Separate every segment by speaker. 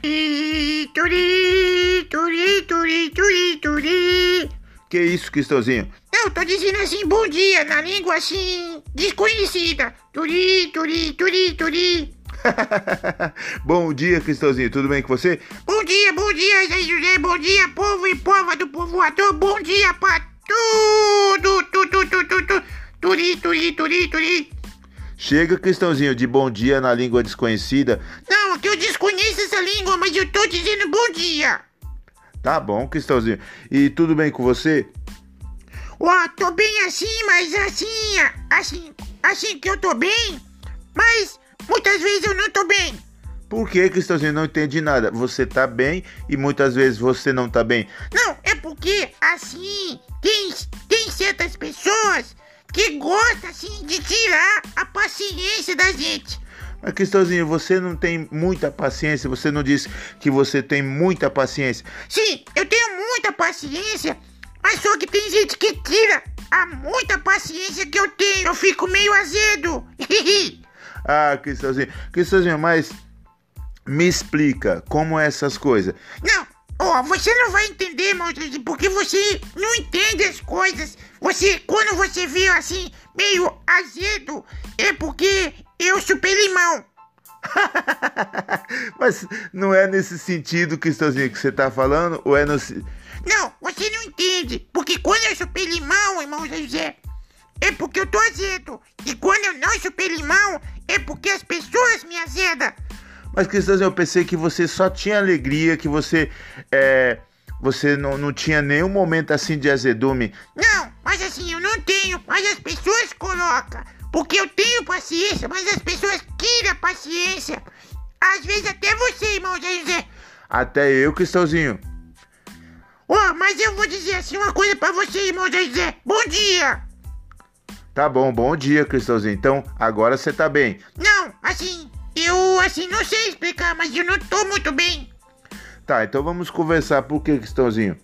Speaker 1: Turi, turi, turi, turi, turi.
Speaker 2: Que isso, Cristãozinho?
Speaker 1: Não, tô dizendo assim, bom dia, na língua assim, desconhecida. Turi, turi, turi, turi.
Speaker 2: bom dia, Cristãozinho. Tudo bem com você?
Speaker 1: Bom dia, bom dia, Zé José. Bom dia, povo e pova do povoador. Bom dia pra tudo, tudo, tudo, tudo. Turi, turi, turi, turi.
Speaker 2: Chega, Cristãozinho, de bom dia na língua desconhecida.
Speaker 1: Não, que eu desconheço essa língua, mas eu tô dizendo bom dia.
Speaker 2: Tá bom, Cristãozinho. E tudo bem com você?
Speaker 1: Ó, tô bem assim, mas assim, assim, assim que eu tô bem, mas muitas vezes eu não tô bem.
Speaker 2: Por que, Cristãozinho? Não entendi nada. Você tá bem e muitas vezes você não tá bem.
Speaker 1: Não, é porque assim, tem, tem certas pessoas que gostam assim de tirar a paciência da gente.
Speaker 2: Mas Cristãozinho, você não tem muita paciência, você não disse que você tem muita paciência.
Speaker 1: Sim, eu tenho muita paciência, mas só que tem gente que tira a muita paciência que eu tenho. Eu fico meio azedo.
Speaker 2: ah, Cristãozinho, Cristãozinho, mas me explica como é essas coisas.
Speaker 1: Não, ó, oh, você não vai entender, irmão, porque você não entende as coisas. Você, quando você vê assim, meio azedo, é porque eu chupei limão.
Speaker 2: Mas não é nesse sentido, Cristãozinho, que você tá falando? Ou é no.
Speaker 1: Não, você não entende. Porque quando eu chupei limão, irmão José, é porque eu tô azedo. E quando eu não chupei limão, é porque as pessoas me azedam.
Speaker 2: Mas, Cristãozinho, eu pensei que você só tinha alegria, que você. É, você não, não tinha nenhum momento assim de azedume.
Speaker 1: Não, mas assim, eu não tenho. Mas as pessoas colocam. Porque eu tenho paciência, mas as pessoas tiram a paciência. Às vezes até você, irmão José.
Speaker 2: Até eu, Cristãozinho.
Speaker 1: Oh, mas eu vou dizer assim uma coisa para você, irmão José. Bom dia.
Speaker 2: Tá bom, bom dia, Cristãozinho. Então, agora você tá bem.
Speaker 1: Não, assim, eu assim não sei explicar, mas eu não tô muito bem.
Speaker 2: Tá, então vamos conversar. Por que, Cristãozinho?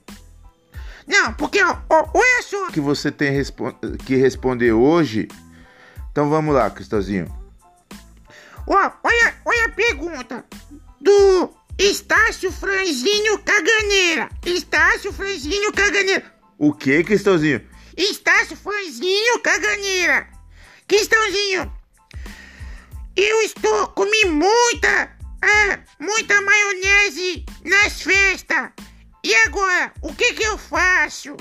Speaker 1: Não, porque, ó, ó, olha só.
Speaker 2: Que você tem que responder hoje então vamos lá, Cristãozinho.
Speaker 1: Ó, olha, olha a pergunta do Estácio Franzinho Caganeira. Estácio Franzinho Caganeira.
Speaker 2: O que, Cristãozinho?
Speaker 1: Estácio Franzinho Caganeira. Cristãozinho, eu estou comi muita, ah, muita maionese nas festas. E agora, o que que eu faço?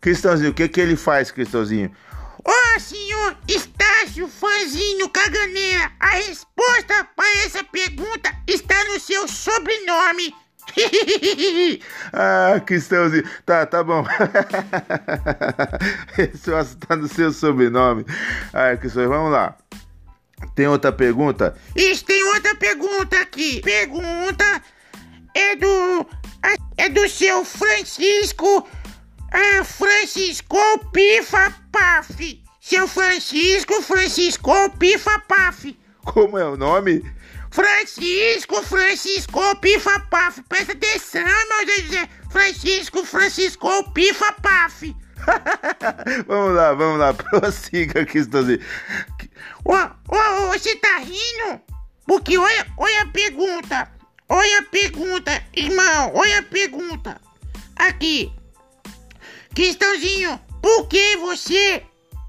Speaker 2: Cristãozinho, o que que ele faz, Cristãozinho?
Speaker 1: Ó oh, senhor Estácio Fanzinho Caganeira, a resposta para essa pergunta está no seu sobrenome.
Speaker 2: ah, Cristãozinho, tá, tá bom. Esse está no seu sobrenome. Ah, Cristãozinho, vamos lá. Tem outra pergunta?
Speaker 1: Isso, tem outra pergunta aqui. Pergunta é do. É do seu Francisco é Francisco Pifa Paf. Seu Francisco Francisco Pifa Paf.
Speaker 2: Como é o nome?
Speaker 1: Francisco Francisco Pifa Paf. Presta atenção, meu José. Francisco Francisco Pifa Paf.
Speaker 2: vamos lá, vamos lá. Prossiga aqui, Estãozinho.
Speaker 1: Ô, ô, você tá rindo? Porque olha, olha a pergunta. Olha a pergunta, irmão. Olha a pergunta. Aqui. Cristãozinho, por que você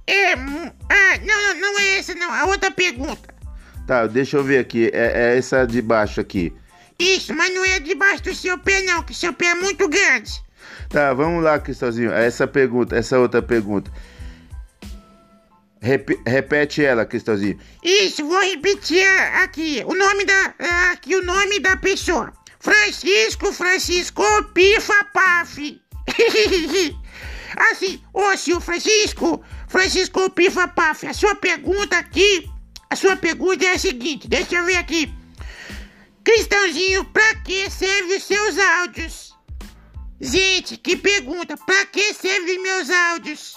Speaker 1: é. Ah, não, não é essa, não. A outra pergunta.
Speaker 2: Tá, deixa eu ver aqui. É, é essa de baixo aqui.
Speaker 1: Isso, mas não é debaixo do seu pé, não, que seu pé é muito grande.
Speaker 2: Tá, vamos lá, Cristãozinho. Essa pergunta, essa outra pergunta. Rep repete ela, Cristãozinho.
Speaker 1: Isso, vou repetir aqui. O nome da. Aqui o nome da pessoa. Francisco Francisco Pifa Paf. Assim, ô senhor Francisco, Francisco Pifa Paf, a sua pergunta aqui, a sua pergunta é a seguinte, deixa eu ver aqui. Cristãozinho, pra que servem os seus áudios? Gente, que pergunta, pra que servem meus áudios?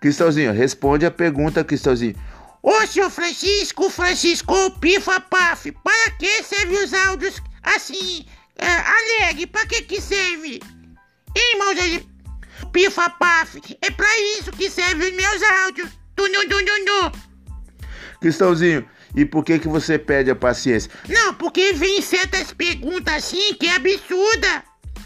Speaker 2: Cristãozinho, responde a pergunta, Cristãozinho.
Speaker 1: Ô senhor Francisco, Francisco Pifa Paf, para que servem os áudios assim? É, alegre, pra que que serve? Irmãos aí, pifa paf, é pra isso que servem os meus áudios. Dun, dun, dun, dun,
Speaker 2: Cristãozinho, E por que que você perde a paciência?
Speaker 1: Não, porque vem certas perguntas assim que é absurda.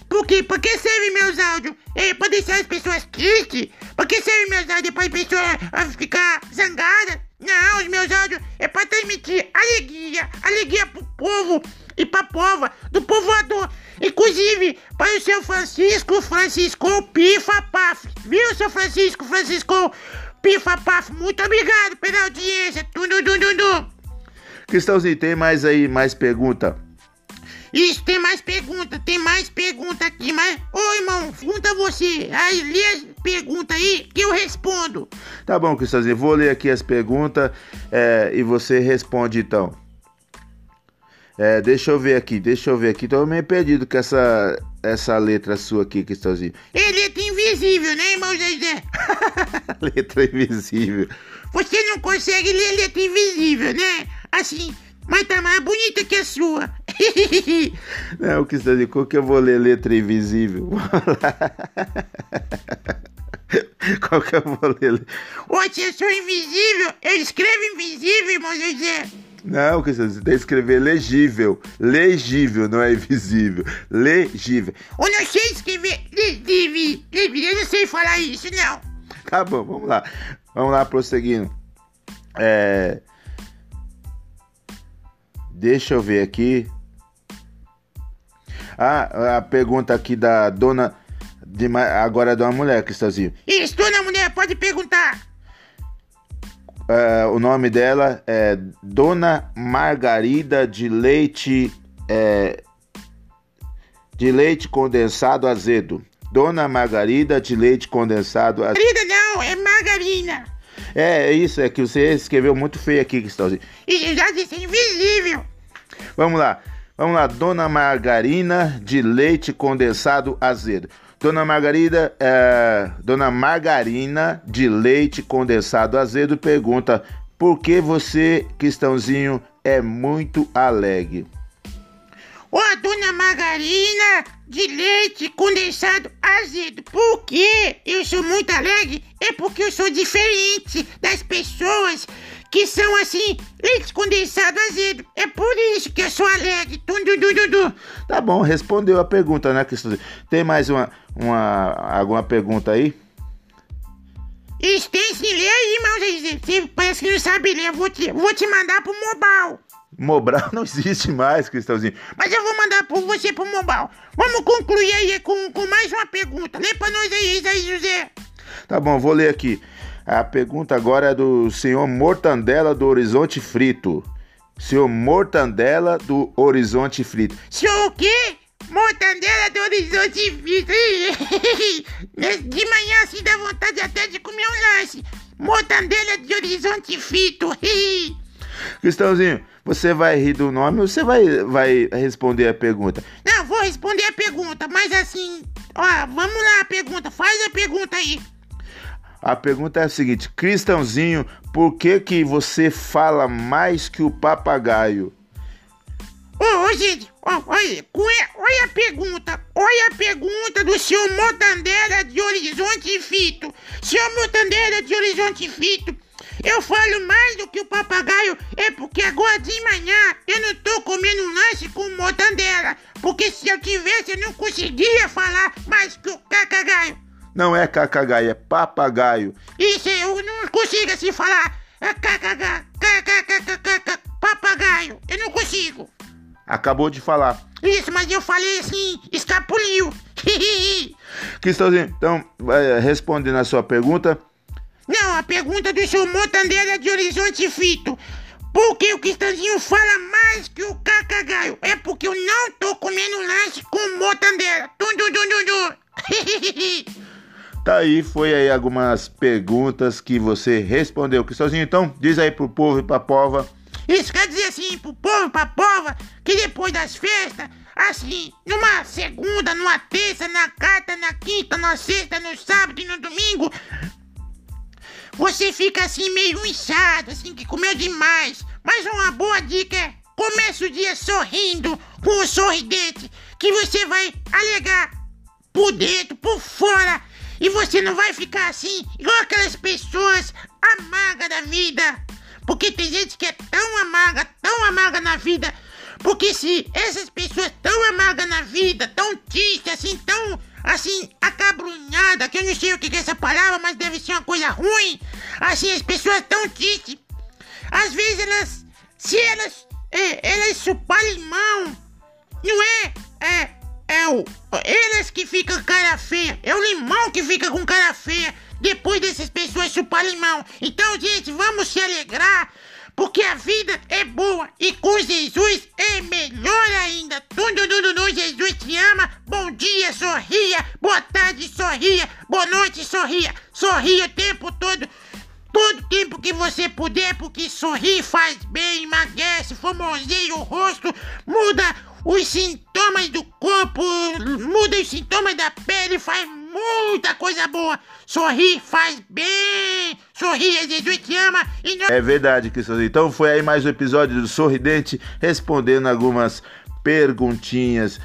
Speaker 1: Por quê? Pra que serve meus áudios? É pra deixar as pessoas tristes? Pra que serve meus áudios? Pra as pessoas ficar zangadas? Não, os meus áudios é pra transmitir alegria, alegria pro povo e pra pova do povoador. Inclusive, para o seu Francisco, Francisco Pifa Paf. Viu, seu Francisco, Francisco Pifa Paf? Muito obrigado pela audiência. Tudo, tudo, tudo.
Speaker 2: Cristãozinho, tem mais aí, mais pergunta?
Speaker 1: Isso, tem mais pergunta, tem mais pergunta aqui, mas... Ô, irmão, pergunta você. Aí, lê as perguntas aí que eu respondo.
Speaker 2: Tá bom, Cristãozinho, vou ler aqui as perguntas é, e você responde então. É, deixa eu ver aqui, deixa eu ver aqui. Tô meio perdido com essa, essa letra sua aqui, Cristãozinho.
Speaker 1: É letra invisível, né, irmão Zezé?
Speaker 2: letra invisível.
Speaker 1: Você não consegue ler letra invisível, né? Assim, mas tá mais bonita que a sua.
Speaker 2: Não, Cristãozinho, qual que eu vou ler letra invisível? Qual que eu vou ler?
Speaker 1: Ô, se eu sou invisível, eu escrevo invisível, irmão Zezé.
Speaker 2: Não, Cristiano, você tem que escrever legível. Legível, não é invisível. Legível.
Speaker 1: Eu não sei escrever legível. Eu não sei falar isso, não.
Speaker 2: Tá bom, vamos lá. Vamos lá, prosseguindo. É... Deixa eu ver aqui. Ah, a pergunta aqui da dona. De, agora é de uma mulher, Cristãozinho.
Speaker 1: Isso, dona mulher, pode perguntar.
Speaker 2: É, o nome dela é Dona Margarida de Leite. É, de leite condensado azedo. Dona Margarida de leite condensado azedo.
Speaker 1: Margarida não, é margarina.
Speaker 2: É, é isso, é que você escreveu muito feio aqui, Cristãozinho.
Speaker 1: E já disse invisível.
Speaker 2: Vamos lá, vamos lá. Dona Margarina de leite condensado azedo. Dona Margarida, é, Dona Margarina de leite condensado azedo pergunta por que você, Cristãozinho, é muito alegre.
Speaker 1: Ô, Dona Margarina de leite condensado azedo, por que eu sou muito alegre? É porque eu sou diferente das pessoas que são assim, leite condensado azedo. É por isso que eu sou alegre. Tum, du,
Speaker 2: Tá bom, respondeu a pergunta, né, Cristão? Tem mais uma, uma alguma pergunta aí?
Speaker 1: Isso tem sim, lê aí, irmão. Você parece que não sabe ler. Eu vou te, vou te mandar pro Mobile.
Speaker 2: Mobral não existe mais, Cristãozinho.
Speaker 1: Mas eu vou mandar por você pro Mobile. Vamos concluir aí com, com mais uma pergunta. Lê pra nós aí, aí, José.
Speaker 2: Tá bom, vou ler aqui. A pergunta agora é do senhor Mortandela do Horizonte Frito. Senhor Mortandela do Horizonte Frito.
Speaker 1: Senhor o quê? Mortandela do Horizonte Frito. De manhã assim dá vontade até de comer um lanche. Mortandela de Horizonte Frito.
Speaker 2: Cristãozinho, você vai rir do nome ou você vai, vai responder a pergunta?
Speaker 1: Não, vou responder a pergunta, mas assim, ó, vamos lá a pergunta, faz a pergunta aí.
Speaker 2: A pergunta é a seguinte: Cristãozinho, por que que você fala mais que o papagaio?
Speaker 1: Ô, ô gente, ó, olha, olha a pergunta, olha a pergunta do senhor Mortandela de Horizonte Fito. Senhor Mortandela de Horizonte Fito, eu falo mais do que o papagaio, é porque agora de manhã eu não tô comendo um lanche com mortandela, porque se eu tivesse eu não conseguia falar mais que o papagaio.
Speaker 2: Não é cacagaio, é papagaio.
Speaker 1: Isso, eu não consigo assim falar. É cacagaio, papagaio. Eu não consigo.
Speaker 2: Acabou de falar.
Speaker 1: Isso, mas eu falei assim, escapuliu.
Speaker 2: Cristãozinho, então, respondendo a sua pergunta.
Speaker 1: Não, a pergunta do seu Motandeira de Horizonte Fito. Por que o Cristãozinho fala mais que o cacagaio? É porque eu não tô comendo lanche com motandeira. Dum, dum, dum, dum, dum.
Speaker 2: Tá aí, foi aí algumas perguntas que você respondeu. Cristãozinho, então, diz aí pro povo e pra pova.
Speaker 1: Isso quer dizer assim, pro povo e pra pova, que depois das festas, assim, numa segunda, numa terça, na quarta, na quinta, na sexta, no sábado e no domingo, você fica assim meio inchado, assim, que comeu demais. Mas uma boa dica é comece o dia sorrindo, com um sorridente, que você vai alegar por dentro, por fora e você não vai ficar assim, igual aquelas pessoas amargas da vida. Porque tem gente que é tão amarga, tão amarga na vida. Porque se essas pessoas tão amargas na vida, tão tristes, assim, tão, assim, acabrunhada, que eu não sei o que é essa palavra, mas deve ser uma coisa ruim. Assim, as pessoas tão tristes, às vezes elas, se elas, é, elas chupar limão, não é, é, é o, elas que ficam cara feia, é o limão que fica com cara feia depois dessas pessoas chupar limão. Então, gente, vamos se alegrar, porque a vida é boa e com Jesus é melhor ainda. Tudo, tudo, tudo, Jesus te ama. Bom dia, sorria. Boa tarde, sorria. Boa noite, sorria. Sorria o tempo todo. Todo tempo que você puder, porque sorrir faz bem, emagrece, formoseia o rosto, muda os sintomas do corpo, muda os sintomas da pele, faz muita coisa boa. Sorrir faz bem. Sorria, Jesus te ama. E não...
Speaker 2: É verdade, Cristãozinho. Então foi aí mais um episódio do Sorridente respondendo algumas perguntinhas.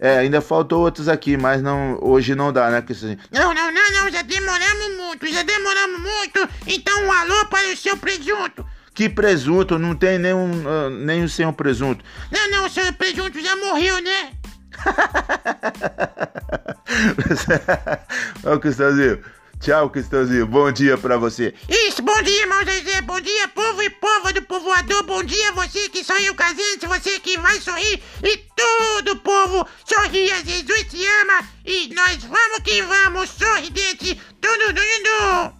Speaker 2: É, ainda faltou outros aqui, mas não, hoje não dá, né, Cristãozinho?
Speaker 1: Não, não, não, não, já demoramos muito, já demoramos muito. Então um alô para o seu presunto.
Speaker 2: Que presunto? Não tem nenhum, uh, nenhum sem um presunto.
Speaker 1: Não, não, o seu presunto já morreu, né?
Speaker 2: Ó, Cristãozinho. Tchau, Cristãozinho. Bom dia pra você.
Speaker 1: Isso, bom dia, irmão Zezé. Bom dia, povo e povo do povoador. Bom dia, você que sorriu casente, você que vai sorrir. E todo povo sorria, Jesus te ama. E nós vamos que vamos, sorridente. Tudo, tudo,